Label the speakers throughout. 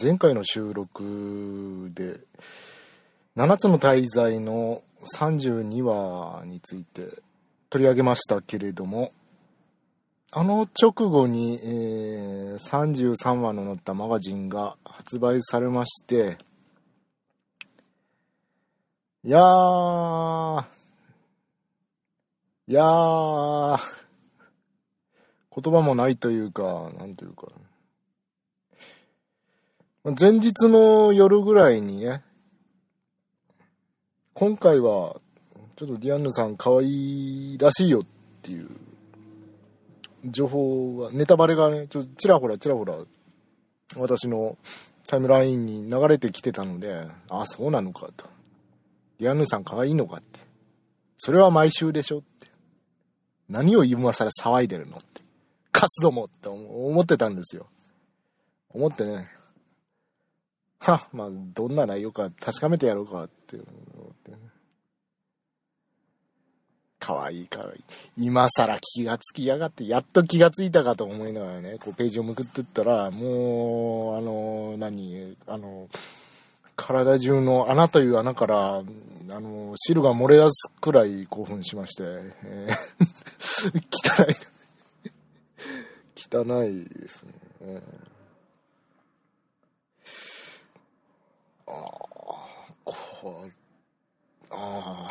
Speaker 1: 前回の収録で7つの大罪の32話について取り上げましたけれどもあの直後に、えー、33話の載ったマガジンが発売されましていやーいやー言葉もないというかなんというか前日の夜ぐらいにね、今回は、ちょっとディアンヌさん可愛いらしいよっていう情報が、ネタバレがね、ちょちらほらちらほら、私のタイムラインに流れてきてたので、あ、そうなのかと。ディアンヌさん可愛いのかって。それは毎週でしょって。何を今更騒いでるのって。カスどもって思ってたんですよ。思ってね、は、まあ、どんな内容か確かめてやろうかって思ってね。かわいいかわいい。今更気がつきやがって、やっと気がついたかと思いながらね、こうページをめくってったら、もう、あの、何、あの、体中の穴という穴から、あの、汁が漏れ出すくらい興奮しまして、えー、汚い。汚いですね。ああ、こああ。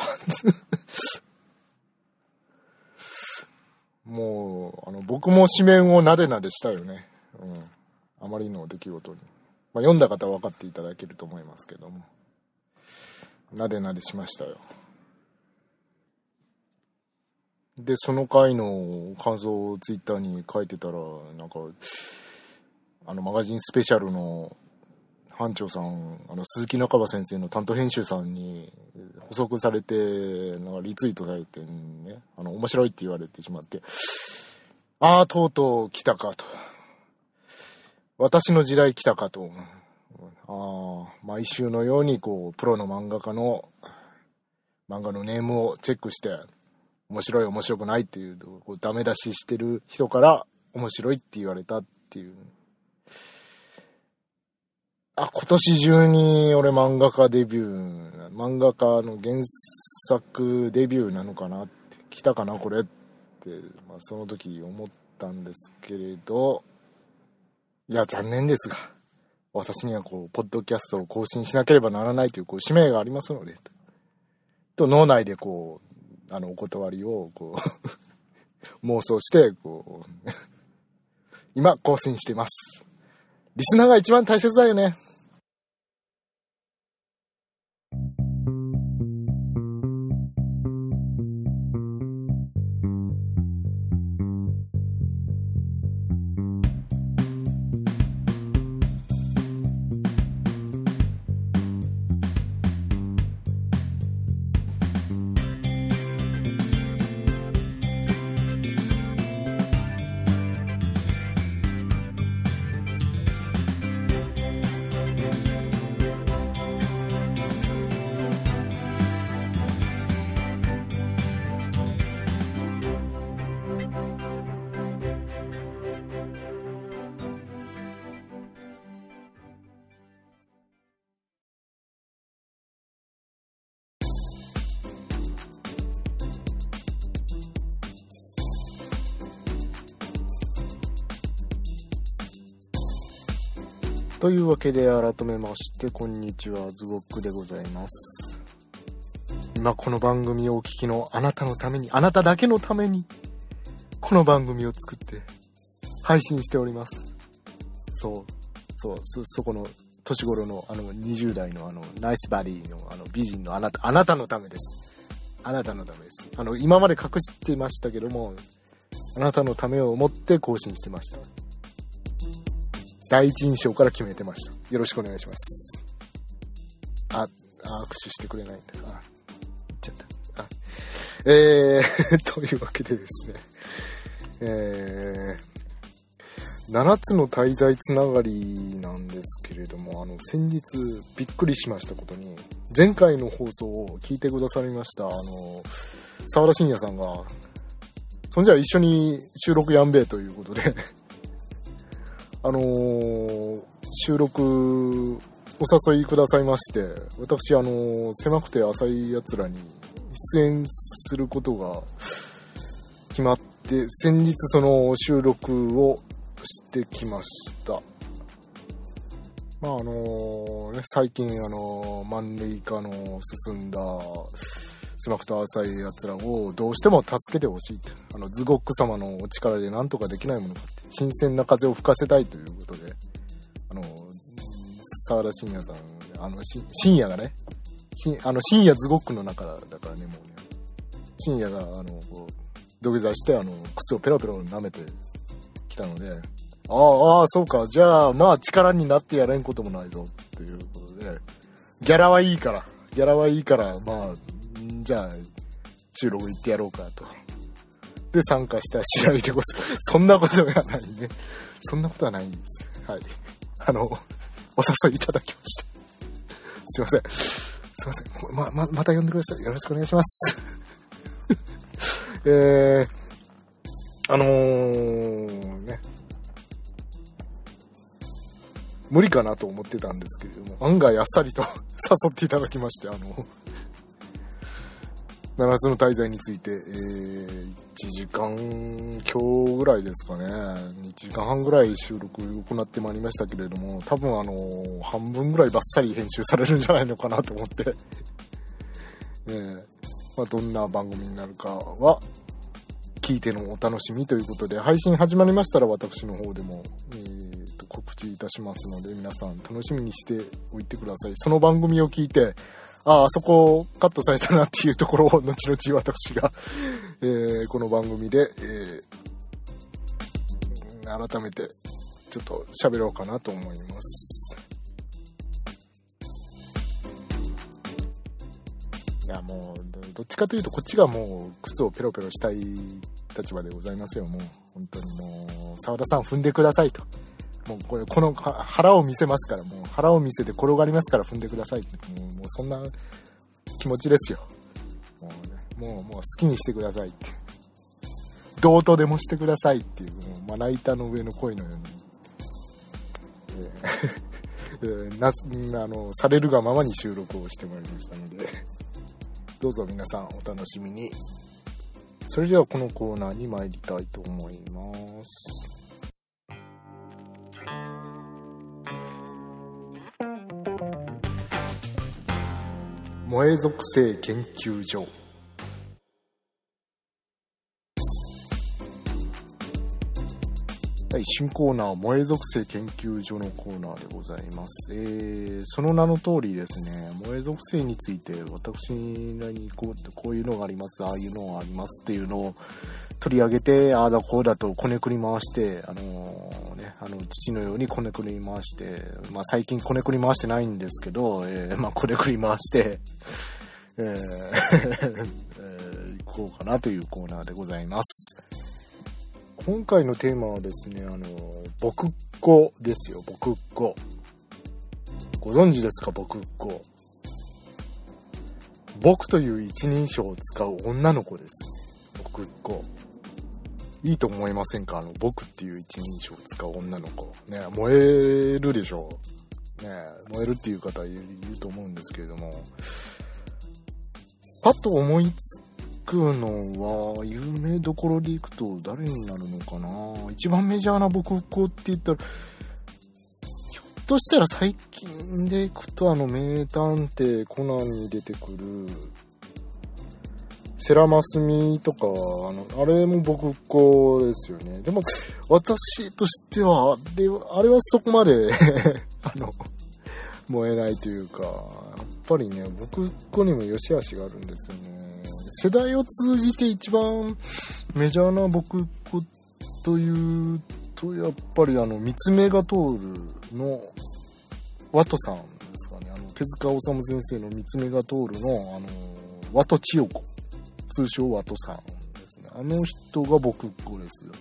Speaker 1: もう、あの、僕も紙面をなでなでしたよね。うん。あまりの出来事に。まあ、読んだ方は分かっていただけると思いますけども。なでなでしましたよ。で、その回の感想をツイッターに書いてたら、なんか、あの、マガジンスペシャルの班長さん、あの、鈴木中葉先生の担当編集さんに補足されて、なんかリツイートされてね、あの、面白いって言われてしまって、ああ、とうとう来たかと。私の時代来たかと。ああ、毎週のように、こう、プロの漫画家の、漫画のネームをチェックして、面白い面白くないっていう、こうダメ出ししてる人から、面白いって言われたっていう。あ、今年中に俺漫画家デビュー、漫画家の原作デビューなのかなって、来たかなこれって、まあ、その時思ったんですけれど、いや、残念ですが、私にはこう、ポッドキャストを更新しなければならないというこう使命がありますので、と脳内でこう、あの、お断りをこう 妄想して、こう 今更新してます。リスナーが一番大切だよね。というわけで改めましてこんにちはズボックでございます。今この番組をお聞きのあなたのためにあなただけのためにこの番組を作って配信しております。そうそうそそこの年頃のあの20代のあのナイスバディのあの美人のあなたあなたのためですあなたのためです。あの今まで隠してましたけどもあなたのためを思って更新してました。第一印象から決めてました。よろしくお願いします。あ、あ握手してくれないんだ。あ、言っちゃった。あえー、というわけでですね、えー、7つの滞在つながりなんですけれども、あの、先日びっくりしましたことに、前回の放送を聞いてくださりました、あの、沢田信也さんが、そんじゃ一緒に収録やんべえということであのー、収録お誘いくださいまして私あのー、狭くて浅いやつらに出演することが決まって先日その収録をしてきました。まああのね最近あの満塁化の進んだ狭くて浅いやつらをどうしても助けてほしいってあのズゴック様のお力で何とかできないものかって新鮮な風を吹かせたいということであの沢田信也さんあの深夜がねあの深夜ズゴックの中だからねもうね。深夜があのこう土下座してあの靴をペロペロ舐めてきたのでああそうか。じゃあまあ力になってやれんこともないぞ。っていうことでギャラはいいから。ギャラはいいからまあじゃあ収録行ってやろうかと。で参加した試合でござそんなことがないね。そんなことはないんです。はい。あのお誘いいただきました。すいません。すいません。まままた呼んでください。よろしくお願いします。えー、あのー、ね。無理かなと思ってたんですけれども案外あっさりと 誘っていただきましてあの7つの滞在について、えー、1時間今日ぐらいですかね。1時間半ぐらい収録を行ってまいりましたけれども多分あの半分ぐらいバッサリ編集されるんじゃないのかなと思って。ねまあ、どんな番組になるかは聞いてのお楽しみということで配信始まりましたら私の方でも、えー、と告知いたしますので皆さん楽しみにしておいてください。その番組を聞いてああそこカットされたなっていうところを後々私が、えー、この番組で、えー、改めてちょっと喋ろうかなと思います。いやもうどっちかというとこっちがもう靴をペロペロしたい立場でございますよ。もう本当にもう澤田さん踏んでくださいと。もうこれこの腹を見せますからもう腹を見せて転がりますから踏んでくださいってもうもうそんな気持ちですよ。もう,、ね、もうもう好きにしてくださいってどうとでもしてくださいっていうもうまな板の上の声のように、えーえ なあのされるがままに収録をしてまいりましたのでどうぞ皆さんお楽しみに。それではこのコーナーに参りたいと思います。萌え属性研究所。い、新コーナー、萌え属性研究所のコーナーでございます。えー、その名の通りですね、萌え属性について私なりにこうこういうのがあります、ああいうのがありますっていうのを取り上げて、ああだこうだとこねくり回して、あのー、ね、あの、父のようにこねくり回して、まあ最近こねくり回してないんですけど、えー、まあこねくり回して、えー えー、行こうかなというコーナーでございます。今回のテーマはですね、あの、僕っ子ですよ、僕っ子。ご存知ですか、僕っ子。僕という一人称を使う女の子です。僕っ子。いいと思いませんか？あの、僕っていう一人称を使う女の子。ね、燃えるでしょう。ね、燃えるっていう方いると思うんですけれども、パッと思いつくのは、有名どころでいくと誰になるのかな？一番メジャーな僕っ子って言ったら、ひょっとしたら最近でいくとあの名探偵コナンに出てくるセラマスミとか、あの、あれも僕っ子ですよね。でも、私としては、あれはそこまで あの、燃えないというか、ぱりね、僕っ子にも良し悪しがあるんですよね。世代を通じて一番メジャーな僕というと、やっぱりあの、三つ目が通るの、ワトさんですかね。あの、手塚治虫先生の三つ目が通るの、あの、ワト千代子。通称ワトさんですね。あの人が僕っ子ですよ。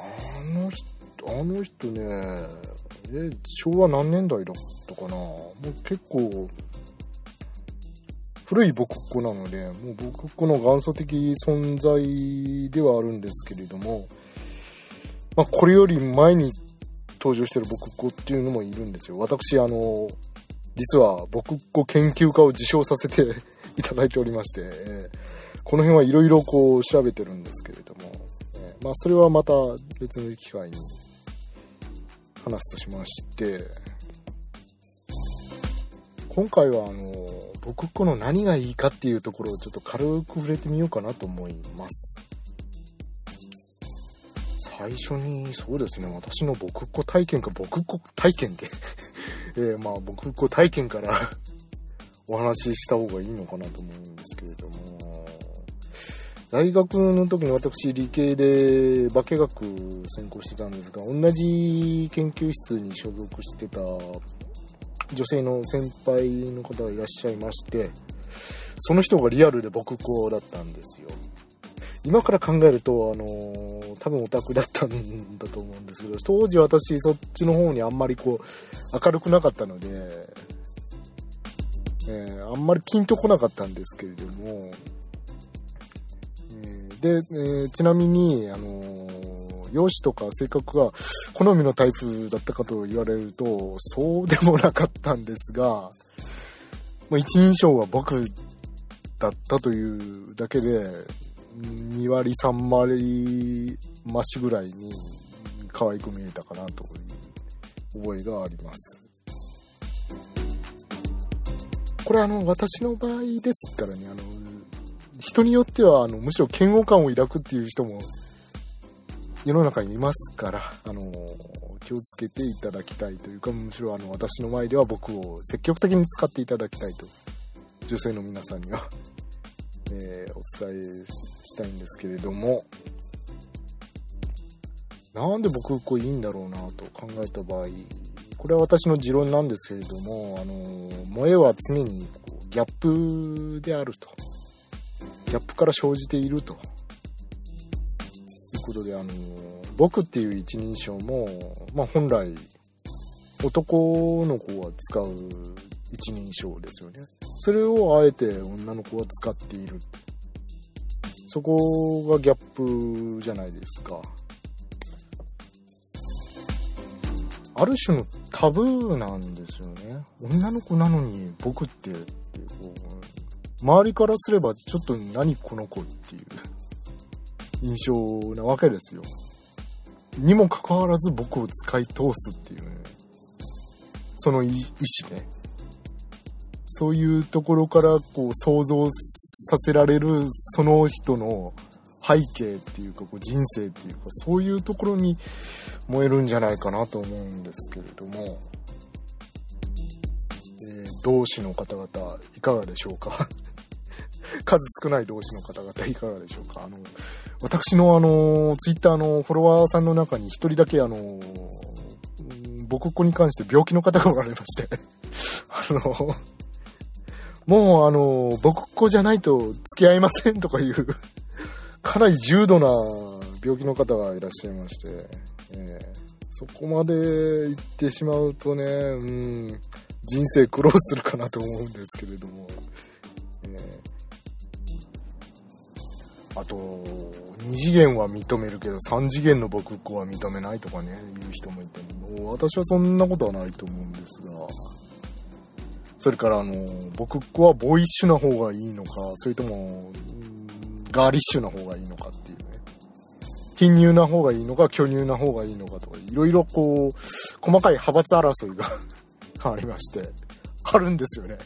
Speaker 1: あの人、あの人ね、え、昭和何年代だったかなもう結構、古い僕っ子なので、もう僕っ子の元祖的存在ではあるんですけれども、まあ、これより前に登場してる僕っ子っていうのもいるんですよ。私、あの、実は僕っ子研究家を自称させて いただいておりまして、この辺はいろいろこう調べてるんですけれども、え、まあ、それはまた別の機会に話すとしまして、今回はあの、僕っ子の何がいいかっていうところをちょっと軽く触れてみようかなと思います。最初に、そうですね、私の僕っ子体験か、僕っ子体験で え、まあ、僕っ子体験から お話しした方がいいのかなと思うんですけれども、大学の時に私、理系で化学専攻してたんですが、同じ研究室に所属してた女性の先輩の方がいらっしゃいまして、その人がリアルで僕っ子だったんですよ。今から考えると、あの、多分オタクだったんだと思うんですけど、当時私そっちの方にあんまりこう、明るくなかったので、えー、あんまりピンとこなかったんですけれども、で、えー、ちなみに、あの容姿とか性格が好みのタイプだったかと言われると、そうでもなかったんですが、もう一人称は僕だったというだけで、2割3割増しぐらいに可愛く見えたかなという覚えがあります。これあの私の場合ですからねあの人によってはあのむしろ嫌悪感を抱くっていう人も世の中にいますからあの気をつけていただきたいというかむしろあの私の前では僕を積極的に使っていただきたいと女性の皆さんには えー、お伝えしたいんですけれども、なんで僕こういいんだろうなと考えた場合、これは私の持論なんですけれども、あの、萌えは常にこうギャップであると。ギャップから生じていると。いうことで、あの、僕っていう一人称も、まあ本来、男の子は使う一人称ですよね。それをあえて女の子は使っている。そこがギャップじゃないですか。ある種のタブーなんですよね。女の子なのに僕ってってこう、周りからすればちょっと何この子っていう印象なわけですよ。にもかかわらず僕を使い通すっていうね。その意思ね。そういうところからこう想像させられるその人の背景っていうかこう人生っていうかそういうところに燃えるんじゃないかなと思うんですけれども、えー、同志の方々いかがでしょうか？数少ない同志の方々いかがでしょうか。あの私のあのツイッターのフォロワーさんの中に1人だけあの僕っ子に関して病気の方がおられまして。あのもうあの、僕っ子じゃないと付き合いませんとかいうかなり重度な病気の方がいらっしゃいまして、えー、そこまで行ってしまうとね、うん、人生苦労するかなと思うんですけれども、えー、あと、2次元は認めるけど3次元の僕っ子は認めないとかね、言う人もいて、もう私はそんなことはないと思うんですが、それからあの、僕っ子はボイッシュな方がいいのか、それとも、ガーリッシュな方がいいのかっていうね。貧乳な方がいいのか、巨乳な方がいいのかとか、いろいろこう、細かい派閥争いが ありまして、あるんですよね。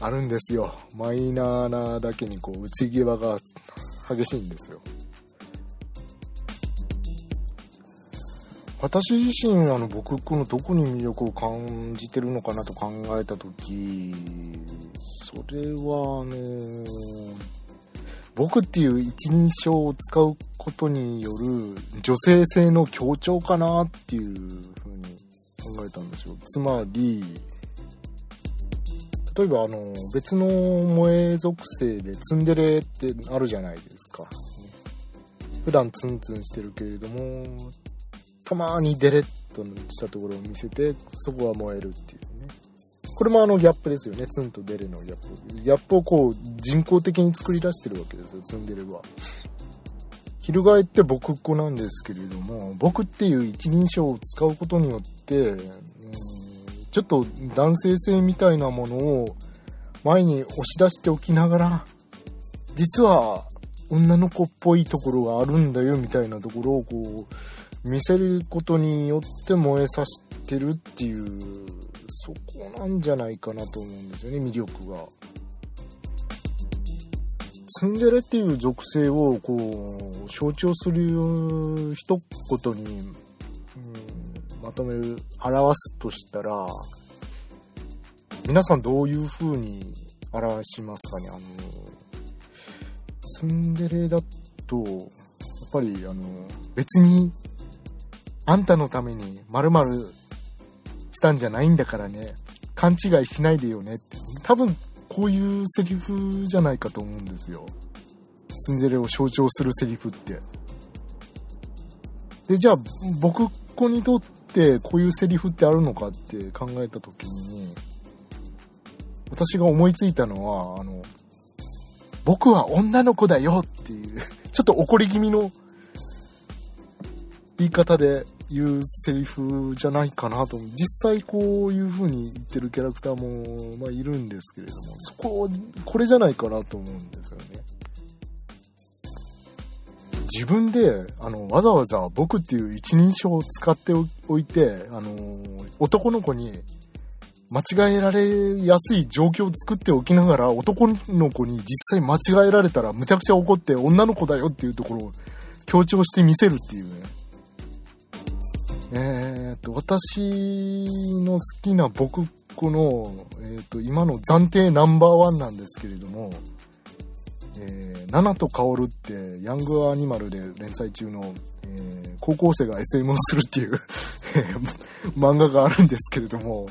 Speaker 1: あるんですよ。マイナーなだけにこう、内際が激しいんですよ。私自身あの僕このどこに魅力を感じてるのかなと考えた時それはあの僕っていう一人称を使うことによる女性性の強調かなっていうふうに考えたんですよつまり例えばあの別の萌え属性でツンデレってあるじゃないですか。普段ツンツンしてるけれどもたまにデレッとしたところを見せてそこは燃えるっていうね。これもあのギャップですよね。ツンとデレのギャップ。ギャップをこう人工的に作り出してるわけですよツンデレは。翻って僕っ子なんですけれども僕っていう一人称を使うことによって、ちょっと男性性みたいなものを前に押し出しておきながら実は女の子っぽいところがあるんだよみたいなところをこう見せることによって燃えさせてるっていうそこなんじゃないかなと思うんですよね魅力が。ツンデレっていう属性をこう象徴する一言に、まとめる表すとしたら皆さんどういう風に表しますかね？あのツンデレだとやっぱりあの別にあんたのために〇〇したんじゃないんだからね。勘違いしないでよね。って多分こういうセリフじゃないかと思うんですよ。ツンデレを象徴するセリフって。でじゃあ僕子にとってこういうセリフってあるのかって考えた時に私が思いついたのはあの僕は女の子だよっていう ちょっと怒り気味の言い方で言うセリフじゃないかなと思う。実際こういう風に言ってるキャラクターも、まあ、いるんですけれどもそここれじゃないかなと思うんですよね。自分であのわざわざ僕っていう一人称を使っておいてあの男の子に間違えられやすい状況を作っておきながら男の子に実際間違えられたらむちゃくちゃ怒って女の子だよっていうところを強調してみせるっていうね。えー、っと、私の好きな僕この、えー、っと、今の暫定ナンバーワンなんですけれども、えー、ナナとカオルってヤングアニマルで連載中の、えー、高校生が SM をするっていう漫画があるんですけれども、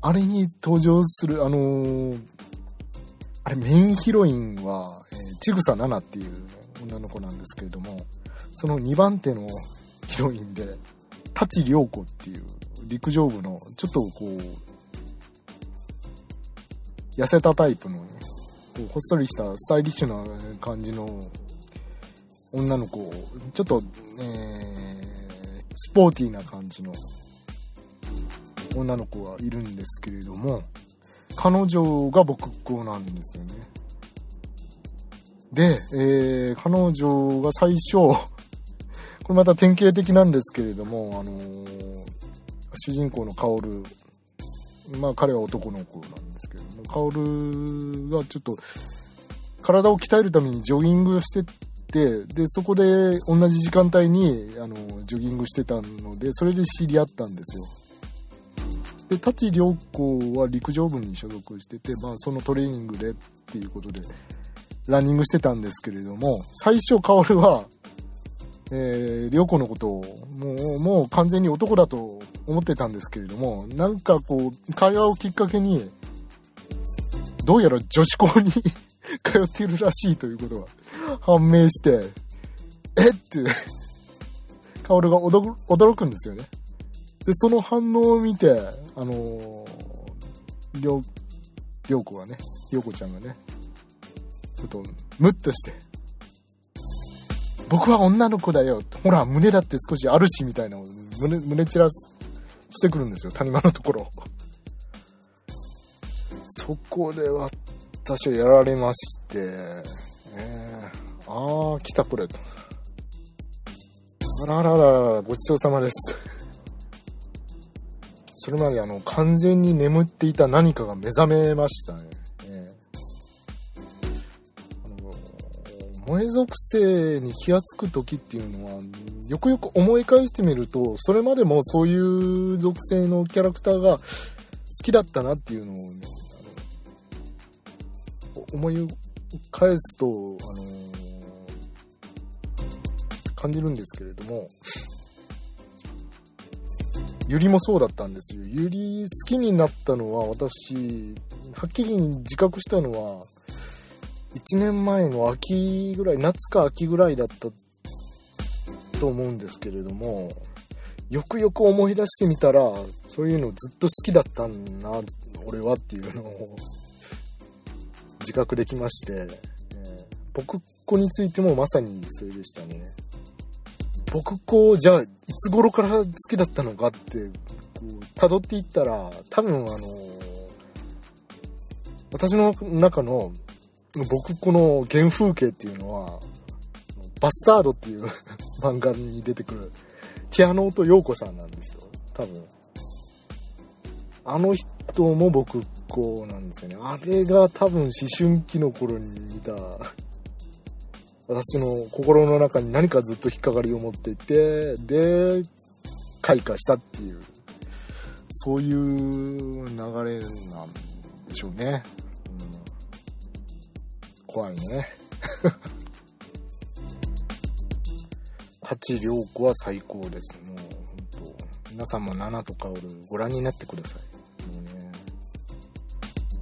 Speaker 1: あれに登場する、あのー、あれメインヒロインは、えー、ちぐさナナっていう、女の子なんですけれども、その2番手のヒロインで、舘涼子っていう陸上部のちょっとこう痩せたタイプの、こうほっそりしたスタイリッシュな感じの女の子をちょっと、えー、スポーティーな感じの女の子がいるんですけれども彼女が僕っ子なんですよね。で、えー、彼女が最初 これまた典型的なんですけれども、あのー、主人公の薫、まあ彼は男の子なんですけれども、薫がちょっと体を鍛えるためにジョギングをしてて、で、そこで同じ時間帯に、あの、ジョギングしてたので、それで知り合ったんですよ。で、舘涼子は陸上部に所属してて、まあそのトレーニングでっていうことで、ランニングしてたんですけれども、最初薫は、えー、涼子のことをもうもう完全に男だと思ってたんですけれどもなんかこう会話をきっかけにどうやら女子校に 通っているらしいということが判明してえっ？て薫が驚くんですよねでその反応を見てあのりょう涼子がね涼子ちゃんがねちょっとムッとして僕は女の子だよ。ほら、胸だって少しあるし、みたいな胸、胸散らしてくるんですよ、谷間のところ。そこでは私はやられまして、えー、ああ、来たこれと。あらららら、ごちそうさまです。それまであの、完全に眠っていた何かが目覚めましたね。萌え属性に気が付く時っていうのはよくよく思い返してみるとそれまでもそういう属性のキャラクターが好きだったなっていうのを、ね、思い返すと、あのー、感じるんですけれどもゆりもそうだったんですよ。ゆり好きになったのは私はっきり自覚したのは1年前の秋ぐらい夏か秋ぐらいだったと思うんですけれどもよくよく思い出してみたらそういうのずっと好きだったんだな俺はっていうのを自覚できまして、え、僕子についてもまさにそれでしたね。僕っ子、じゃあ、いつ頃から好きだったのかって、こう、辿っていったら、多分あの、私の中の僕っ子の原風景っていうのは、バスタードっていう 漫画に出てくる、ティアノート陽子さんなんですよ。多分。あの人も僕っ子なんですよね。あれが多分思春期の頃に見た、私の心の中に何かずっと引っかかりを持っていて、で、開花したっていう、そういう流れなんでしょうね。うん、怖いね。八良子は最高です。もう、本当皆さんも7とかおるご覧になってください。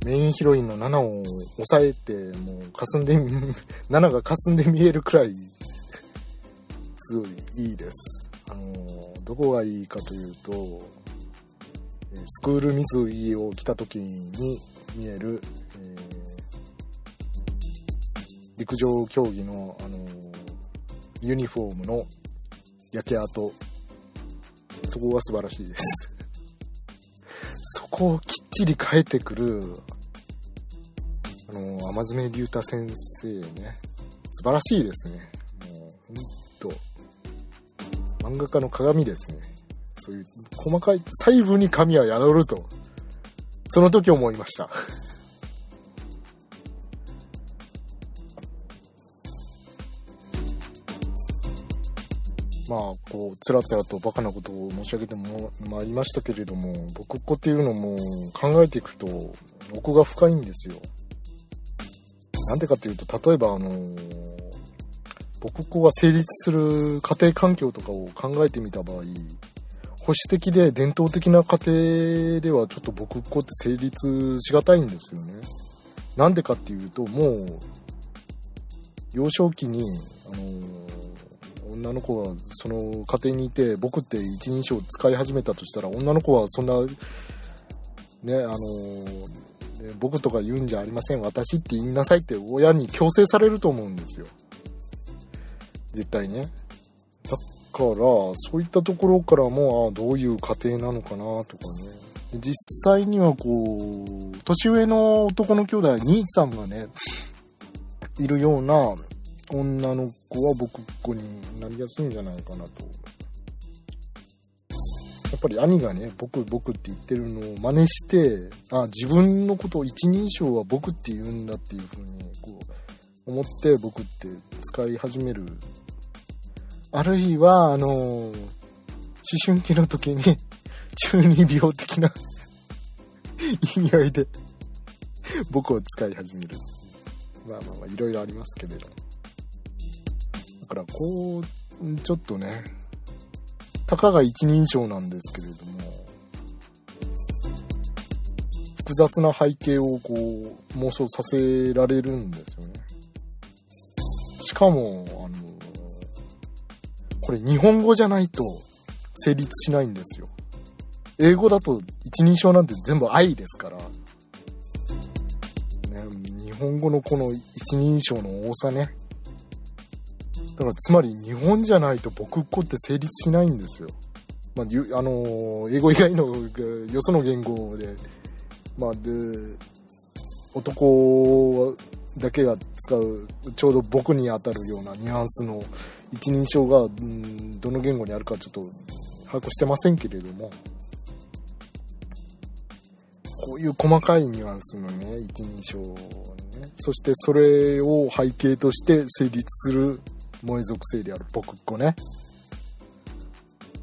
Speaker 1: メインヒロインの7を抑えて、もう霞んで、7が霞んで見えるくらい、すごいいいです。あの、どこがいいかというと、スクール水着を着た時に見える、えー、陸上競技の、あのユニフォームの焼け跡、そこが素晴らしいです。そこをきっちり変えてくるあの天爪龍太先生ね。素晴らしいですね。もうほんと漫画家の鏡ですね。そういう細かい細部に神は宿るとその時思いました。まあこうつらつらとバカなことを申し上げてもまいりましたけれども僕っ子っていうのも考えていくと奥が深いんですよ。なんでかっていうと、例えばあのー、僕子が成立する家庭環境とかを考えてみた場合、保守的で伝統的な家庭ではちょっと僕っ子って成立しがたいんですよね。なんでかっていうと、もう、幼少期に、あのー、女の子がその家庭にいて、僕って一人称を使い始めたとしたら、女の子はそんな、ね、あのー僕とか言うんじゃありません私って言いなさいって親に強制されると思うんですよ。絶対ね。だからそういったところからもあどういう家庭なのかなとかね。実際にはこう年上の男の兄弟兄さんがねいるような女の子は僕っ子になりやすいんじゃないかなと。っぱり兄がね、僕、僕って言ってるのを真似して、あ、自分のことを一人称は僕って言うんだっていう風に、こう、思って僕って使い始める。あるいは、あの思春期の時に 中二病的な 意味合いで僕を使い始める。まあまあまあ、いろいろありますけれど。だから、こう、ちょっとね、たかが一人称なんですけれども、複雑な背景をこう妄想させられるんですよね。しかも、あの、これ日本語じゃないと成立しないんですよ。英語だと一人称なんて全部愛ですから、ね、日本語のこの一人称の多さね、だからつまり日本じゃないと僕っ子って成立しないんですよ。まあ、あの英語以外のよその言語で、まあ、で男だけが使うちょうど僕に当たるようなニュアンスの一人称が、うん、どの言語にあるかちょっと把握してませんけれどもこういう細かいニュアンスのね一人称ねそしてそれを背景として成立する萌え属性である僕っ子ね。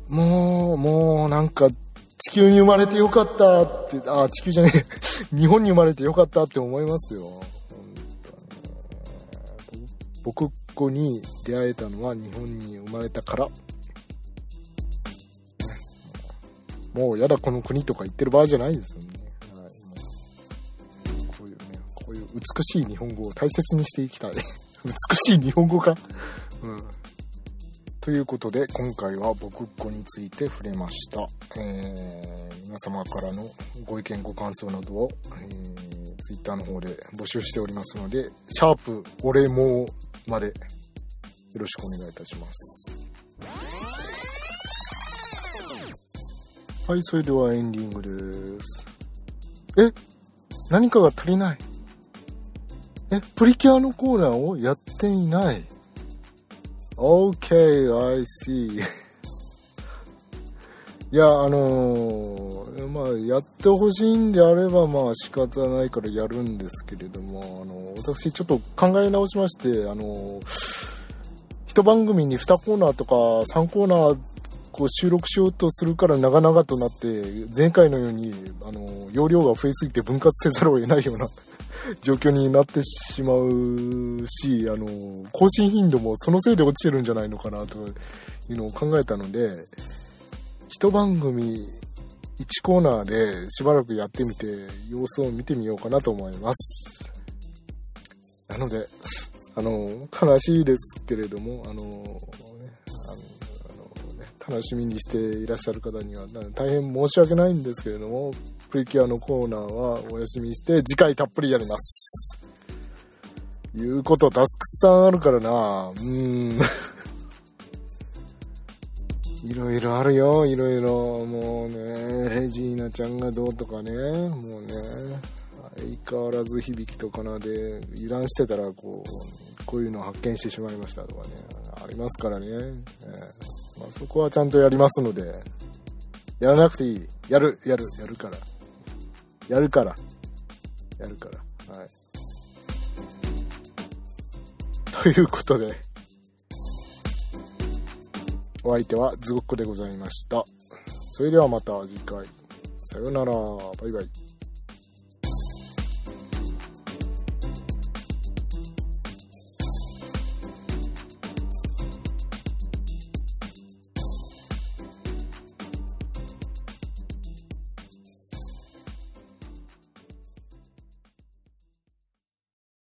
Speaker 1: もう、もうなんか、地球に生まれてよかったって、あ、地球じゃねえ、日本に生まれてよかったって思いますよ。僕っ子に出会えたのは日本に生まれたから。もうやだこの国とか言ってる場合じゃないですよね。はい、こういうね、こういう美しい日本語を大切にしていきたい。美しい日本語かうん。ということで、今回は僕っ子について触れました。えー、皆様からのご意見、ご感想などを、えー、Twitter の方で募集しておりますので、シャープ、俺もまでよろしくお願いいたします。はいそれではエンディングです。え？何かが足りない。え？プリキュアのコーナーをやっていない。OK I see いや、あのー、まあ、やってほしいんであれば、まあ、仕方ないからやるんですけれども、あの、私、ちょっと考え直しまして、あのー、一番組に2コーナーとか3コーナー、こう収録しようとするから長々となって、前回のように、あの容量が増えすぎて分割せざるを得ないような状況になってしまうし、あの更新頻度もそのせいで落ちてるんじゃないのかなというのを考えたので、一番組1コーナーでしばらくやってみて様子を見てみようかなと思います。なのであの悲しいですけれどもあの、ね、あのね、楽しみにしていらっしゃる方には大変申し訳ないんですけれどもプリキュアのコーナーはお休みして次回たっぷりやります言うことたくさんあるからなうんいろいろあるよ、いろいろ。もうね、レジーナちゃんがどうとかね、もうね、相変わらず響きとかなで、油断してたら、こう、こういうの発見してしまいましたとかね、ありますからね。えー、まあ、そこはちゃんとやりますので、やらなくていい。やる、やる、やるから。やるから。やるから。はい。ということで、お相手はズゴッコでございました。それではまた次回。さようなら。バイバイ。